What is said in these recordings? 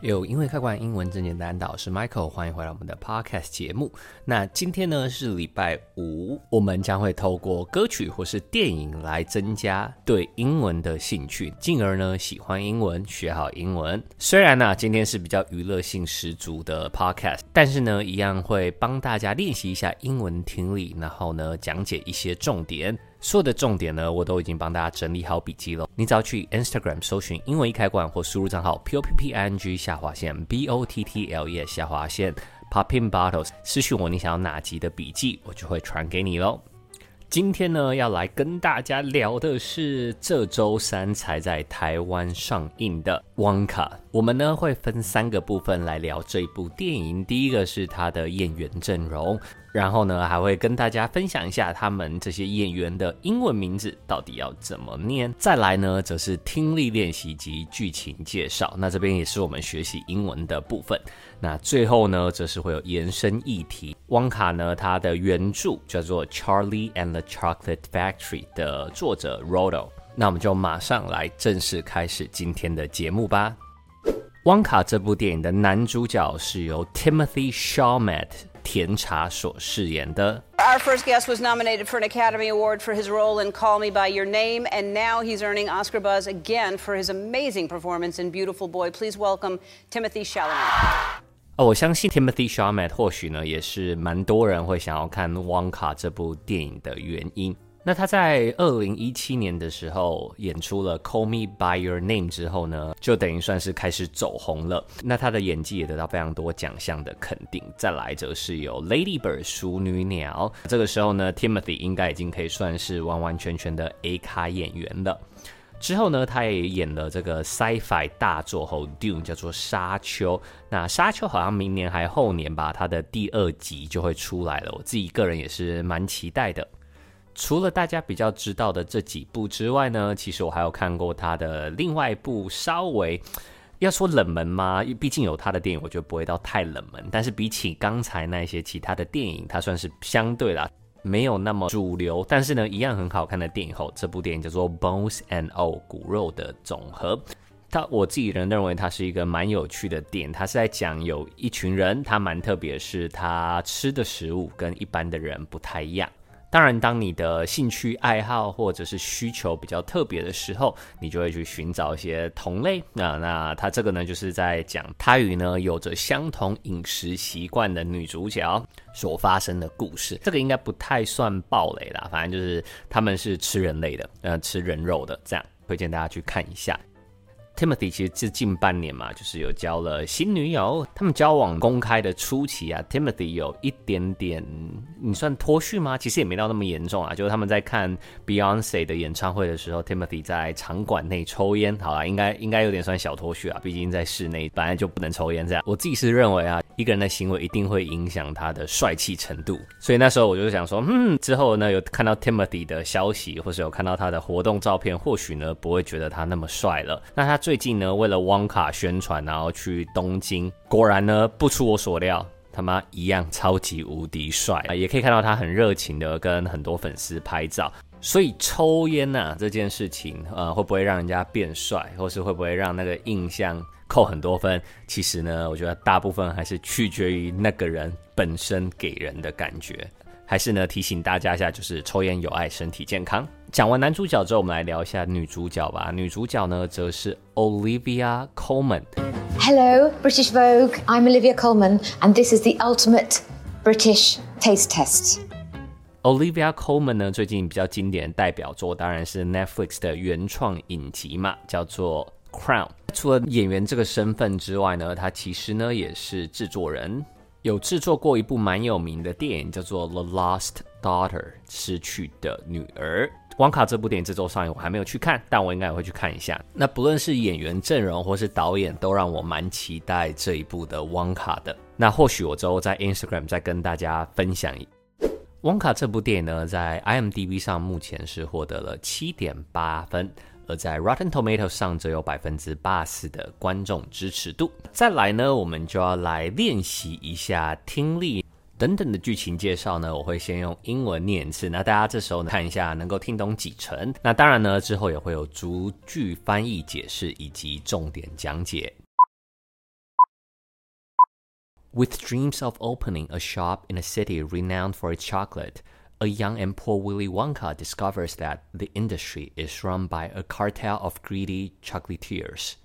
有因为开关英文真简单的，我是 Michael，欢迎回来我们的 Podcast 节目。那今天呢是礼拜五，我们将会透过歌曲或是电影来增加对英文的兴趣，进而呢喜欢英文，学好英文。虽然呢、啊、今天是比较娱乐性十足的 Podcast，但是呢一样会帮大家练习一下英文听力，然后呢讲解一些重点。所有的重点呢，我都已经帮大家整理好笔记了。你只要去 Instagram 搜寻英文一开罐，或输入账号 p o p p i n g 下划线 b o t t l e 下划线 popping bottles，私讯我你想要哪集的笔记，我就会传给你喽。今天呢，要来跟大家聊的是这周三才在台湾上映的《旺卡》。我们呢会分三个部分来聊这部电影。第一个是它的演员阵容。然后呢，还会跟大家分享一下他们这些演员的英文名字到底要怎么念。再来呢，则是听力练习及剧情介绍。那这边也是我们学习英文的部分。那最后呢，则是会有延伸议题。汪卡呢，它的原著叫做《Charlie and the Chocolate Factory》的作者 Rodo。那我们就马上来正式开始今天的节目吧。汪卡这部电影的男主角是由 Timothy Chalamet。甜茶所饰演的。Our first guest was nominated for an Academy Award for his role in Call Me by Your Name, and now he's earning Oscar buzz again for his amazing performance in Beautiful Boy. Please welcome Timothy Chalamet。哦，我相信 Timothy Chalamet 或许呢也是蛮多人会想要看《旺卡》这部电影的原因。那他在二零一七年的时候演出了《Call Me by Your Name》之后呢，就等于算是开始走红了。那他的演技也得到非常多奖项的肯定。再来则是有《Lady Bird》淑女鸟，这个时候呢，Timothy 应该已经可以算是完完全全的 A 卡演员了。之后呢，他也演了这个 Sci-Fi 大作后 Dune，叫做《沙丘》。那《沙丘》好像明年还后年吧，他的第二集就会出来了。我自己个人也是蛮期待的。除了大家比较知道的这几部之外呢，其实我还有看过他的另外一部，稍微要说冷门吗？毕竟有他的电影，我觉得不会到太冷门。但是比起刚才那些其他的电影，它算是相对啦，没有那么主流。但是呢，一样很好看的电影后，这部电影叫做《Bones and All》骨肉的总和。它我自己人认为它是一个蛮有趣的电影，它是在讲有一群人，他蛮特别，是他吃的食物跟一般的人不太一样。当然，当你的兴趣爱好或者是需求比较特别的时候，你就会去寻找一些同类。那那他这个呢，就是在讲他与呢有着相同饮食习惯的女主角所发生的故事。这个应该不太算暴雷啦，反正就是他们是吃人类的，呃，吃人肉的，这样推荐大家去看一下。Timothy 其实是近半年嘛，就是有交了新女友。他们交往公开的初期啊，Timothy 有一点点，你算脱序吗？其实也没到那么严重啊。就是他们在看 Beyonce 的演唱会的时候，Timothy 在场馆内抽烟，好啦，应该应该有点算小脱序啊。毕竟在室内本来就不能抽烟，这样。我自己是认为啊，一个人的行为一定会影响他的帅气程度。所以那时候我就想说，嗯，之后呢有看到 Timothy 的消息，或是有看到他的活动照片，或许呢不会觉得他那么帅了。那他。最近呢，为了汪卡宣传，然后去东京，果然呢，不出我所料，他妈一样超级无敌帅啊，也可以看到他很热情的跟很多粉丝拍照。所以抽烟呐这件事情，呃，会不会让人家变帅，或是会不会让那个印象扣很多分？其实呢，我觉得大部分还是取决于那个人本身给人的感觉。还是呢，提醒大家一下，就是抽烟有害身体健康。讲完男主角之后，我们来聊一下女主角吧。女主角呢，则是 Olivia Colman。Hello, British Vogue. I'm Olivia Colman, and this is the ultimate British taste test. Olivia Colman 呢，最近比较经典的代表作当然是 Netflix 的原创影集嘛，叫做《Crown》。除了演员这个身份之外呢，她其实呢也是制作人。有制作过一部蛮有名的电影，叫做《The Lost Daughter》失去的女儿。旺卡这部电影这周上映，我还没有去看，但我应该也会去看一下。那不论是演员阵容或是导演，都让我蛮期待这一部的旺卡的。那或许我之后在 Instagram 再跟大家分享。旺卡这部电影呢，在 IMDB 上目前是获得了七点八分。而在 Rotten Tomatoes 上则有百分之八十的观众支持度。再来呢，我们就要来练习一下听力等等的剧情介绍呢。我会先用英文念一次，那大家这时候呢看一下能够听懂几成。那当然呢，之后也会有逐句翻译解释以及重点讲解。With dreams of opening a shop in a city renowned for its chocolate, a young and poor Willy Wonka discovers that the industry is run by a cartel of greedy chocolatiers.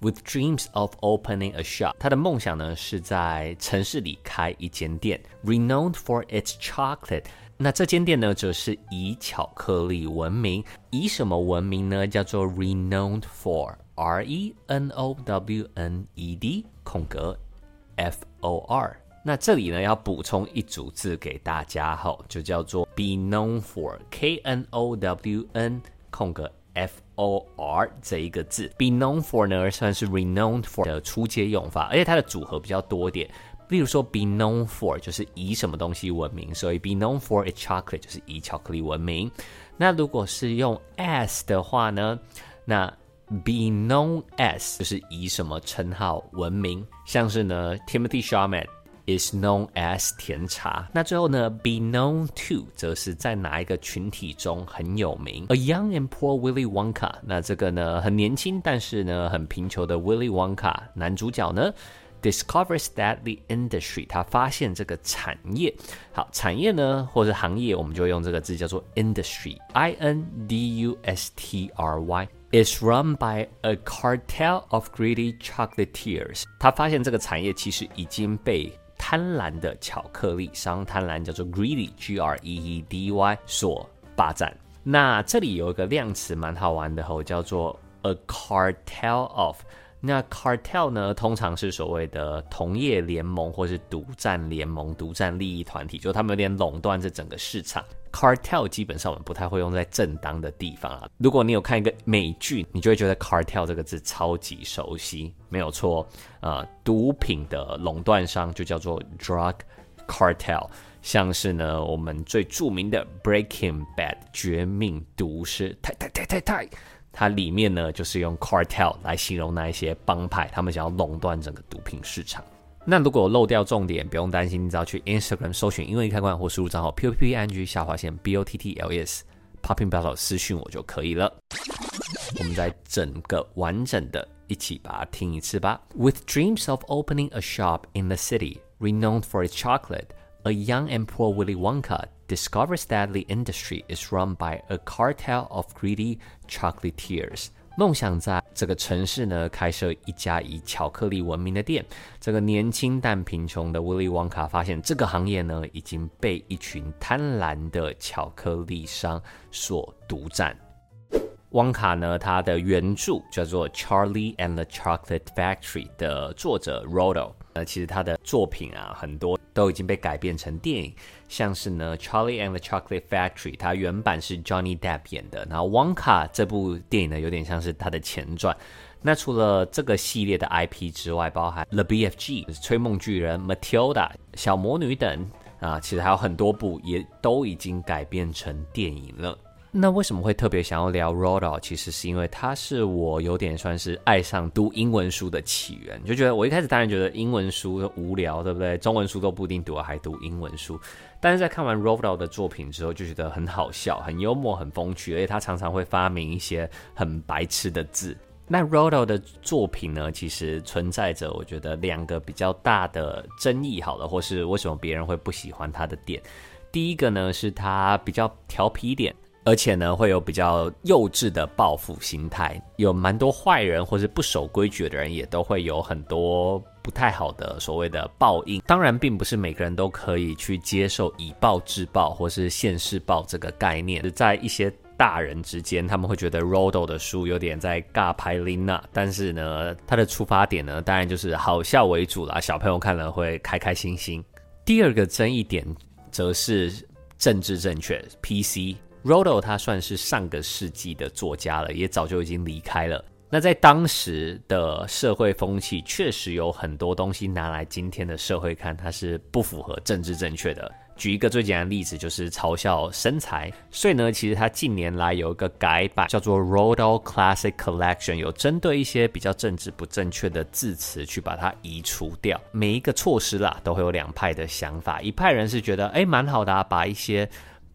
With dreams of opening a shop，他的梦想呢是在城市里开一间店，renowned for its chocolate。那这间店呢，则是以巧克力闻名。以什么闻名呢？叫做 renowned for，R E N O W N E D 空格 F O R。 那这里呢，要补充一组字给大家哈，就叫做 be known for，K N O W N 空格 F O R 这一个字。be known for 呢，算是 renowned for 的初阶用法，而且它的组合比较多点。例如说，be known for 就是以什么东西闻名，所以 be known for a chocolate 就是以巧克力闻名。那如果是用 as 的话呢，那 be known as 就是以什么称号闻名，像是呢，Timothy Chalamet is known as 甜茶。那最后呢，be known to 则是在哪一个群体中很有名。A young and poor Willy Wonka，那这个呢很年轻，但是呢很贫穷的 Willy Wonka 男主角呢。Discovers that the industry，他发现这个产业，好，产业呢，或者行业，我们就用这个字叫做 industry，I N D U S T R Y，is run by a cartel of greedy chocolatiers。他发现这个产业其实已经被贪婪的巧克力商，贪婪叫做 greedy，G R E E D Y 所霸占。那这里有一个量词蛮好玩的，吼，叫做 a cartel of。那 cartel 呢，通常是所谓的同业联盟或是独占联盟、独占利益团体，就他们有点垄断这整个市场。Cartel 基本上我们不太会用在正当的地方啊。如果你有看一个美剧，你就会觉得 cartel 这个字超级熟悉，没有错。呃，毒品的垄断商就叫做 drug cartel，像是呢我们最著名的 Breaking Bad 绝命毒师，太太太太太。它里面呢，就是用 cartel 来形容那一些帮派，他们想要垄断整个毒品市场。那如果漏掉重点，不用担心，你只要去 Instagram 搜寻英文易开罐或输入账号 p o p p i n g 下划线 b o t t l s popping battle 私讯我就可以了。我们再整个完整的一起把它听一次吧。With dreams of opening a shop in the city renowned for its chocolate, a young and poor Willy Wonka discovers that the industry is run by a cartel of greedy chocolatiers。 梦想在这个城市呢，开设一家以巧克力闻名的店。这个年轻但贫穷的威利·王卡发现，这个行业呢已经被一群贪婪的巧克力商所独占。汪卡呢，他的原著叫做《Charlie and the Chocolate Factory》的作者 Rodo，呃，其实他的作品啊很多都已经被改编成电影，像是呢《Charlie and the Chocolate Factory》，它原版是 Johnny Depp 演的，然后汪卡这部电影呢有点像是它的前传。那除了这个系列的 IP 之外，包含 The BFG、吹梦巨人、Matilda、小魔女等啊，其实还有很多部也都已经改编成电影了。那为什么会特别想要聊 Roald Dahl？其实是因为他是我有点算是爱上读英文书的起源，就觉得我一开始当然觉得英文书无聊，对不对？中文书都不一定读，还读英文书。但是在看完 Roald Dahl 的作品之后，就觉得很好笑、很幽默、很风趣，而且他常常会发明一些很白痴的字。那 Roald Dahl 的作品呢，其实存在着我觉得两个比较大的争议，好了，或是为什么别人会不喜欢他的点。第一个呢，是他比较调皮一点。而且呢，会有比较幼稚的报复心态，有蛮多坏人或是不守规矩的人，也都会有很多不太好的所谓的报应。当然，并不是每个人都可以去接受以暴制暴或是现世报这个概念。在一些大人之间，他们会觉得 Rodo 的书有点在尬拍琳娜，但是呢，他的出发点呢，当然就是好笑为主啦，小朋友看了会开开心心。第二个争议点则是政治正确，PC。Rodo 他算是上个世纪的作家了，也早就已经离开了。那在当时的社会风气，确实有很多东西拿来今天的社会看，它是不符合政治正确的。举一个最简单的例子，就是嘲笑身材。所以呢，其实他近年来有一个改版，叫做 Rodo Classic Collection，有针对一些比较政治不正确的字词去把它移除掉。每一个措施啦，都会有两派的想法。一派人是觉得，哎，蛮好的啊，把一些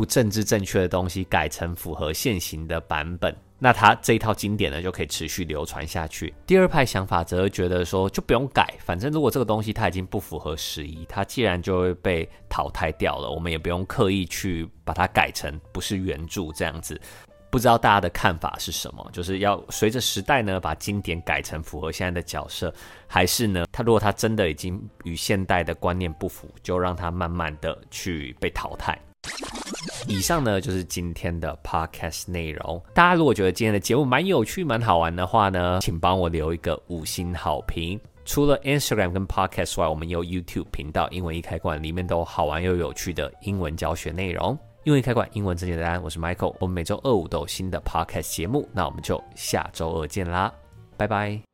不政治正确的东西改成符合现行的版本，那他这一套经典呢就可以持续流传下去。第二派想法则觉得说，就不用改，反正如果这个东西它已经不符合时宜，它既然就会被淘汰掉了，我们也不用刻意去把它改成不是原著这样子。不知道大家的看法是什么？就是要随着时代呢，把经典改成符合现在的角色，还是呢，他如果他真的已经与现代的观念不符，就让他慢慢的去被淘汰。以上呢就是今天的 podcast 内容。大家如果觉得今天的节目蛮有趣、蛮好玩的话呢，请帮我留一个五星好评。除了 Instagram 跟 podcast 外，我们有 YouTube 频道“英文一开罐”，里面都有好玩又有趣的英文教学内容。英文一开罐，英文真简单。我是 Michael，我们每周二五都有新的 podcast 节目，那我们就下周二见啦，拜拜。